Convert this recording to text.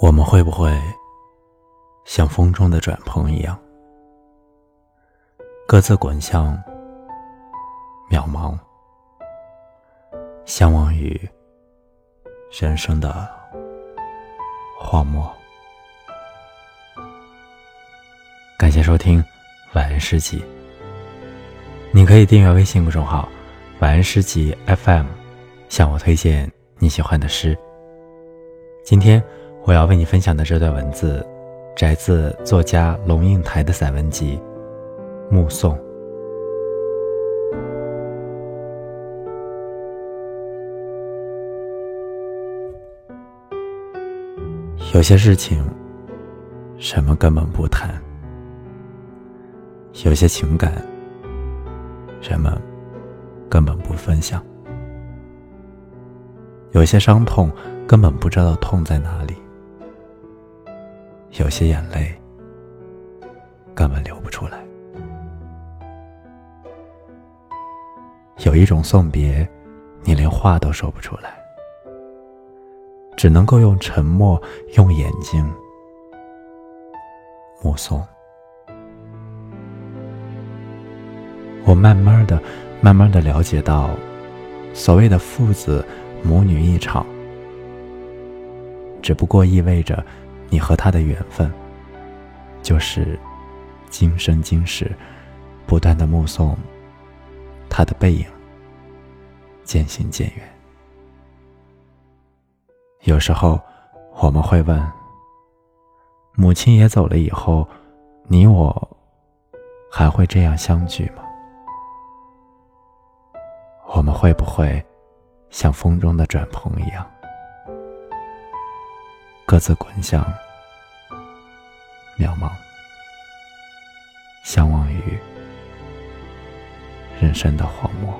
我们会不会像风中的转蓬一样，各自滚向渺茫，相望于人生的荒漠？感谢收听晚安诗集。你可以订阅微信公众号“晚安诗集 FM”，向我推荐你喜欢的诗。今天。我要为你分享的这段文字，摘自作家龙应台的散文集《目送》。有些事情，什么根本不谈；有些情感，什么根本不分享；有些伤痛，根本不知道痛在哪里。有些眼泪根本流不出来。有一种送别，你连话都说不出来，只能够用沉默，用眼睛目送。我慢慢的、慢慢的了解到，所谓的父子母女一场，只不过意味着。你和他的缘分，就是今生今世不断的目送他的背影渐行渐远。有时候我们会问：母亲也走了以后，你我还会这样相聚吗？我们会不会像风中的转蓬一样？各自滚向渺茫，相忘于人生的荒漠。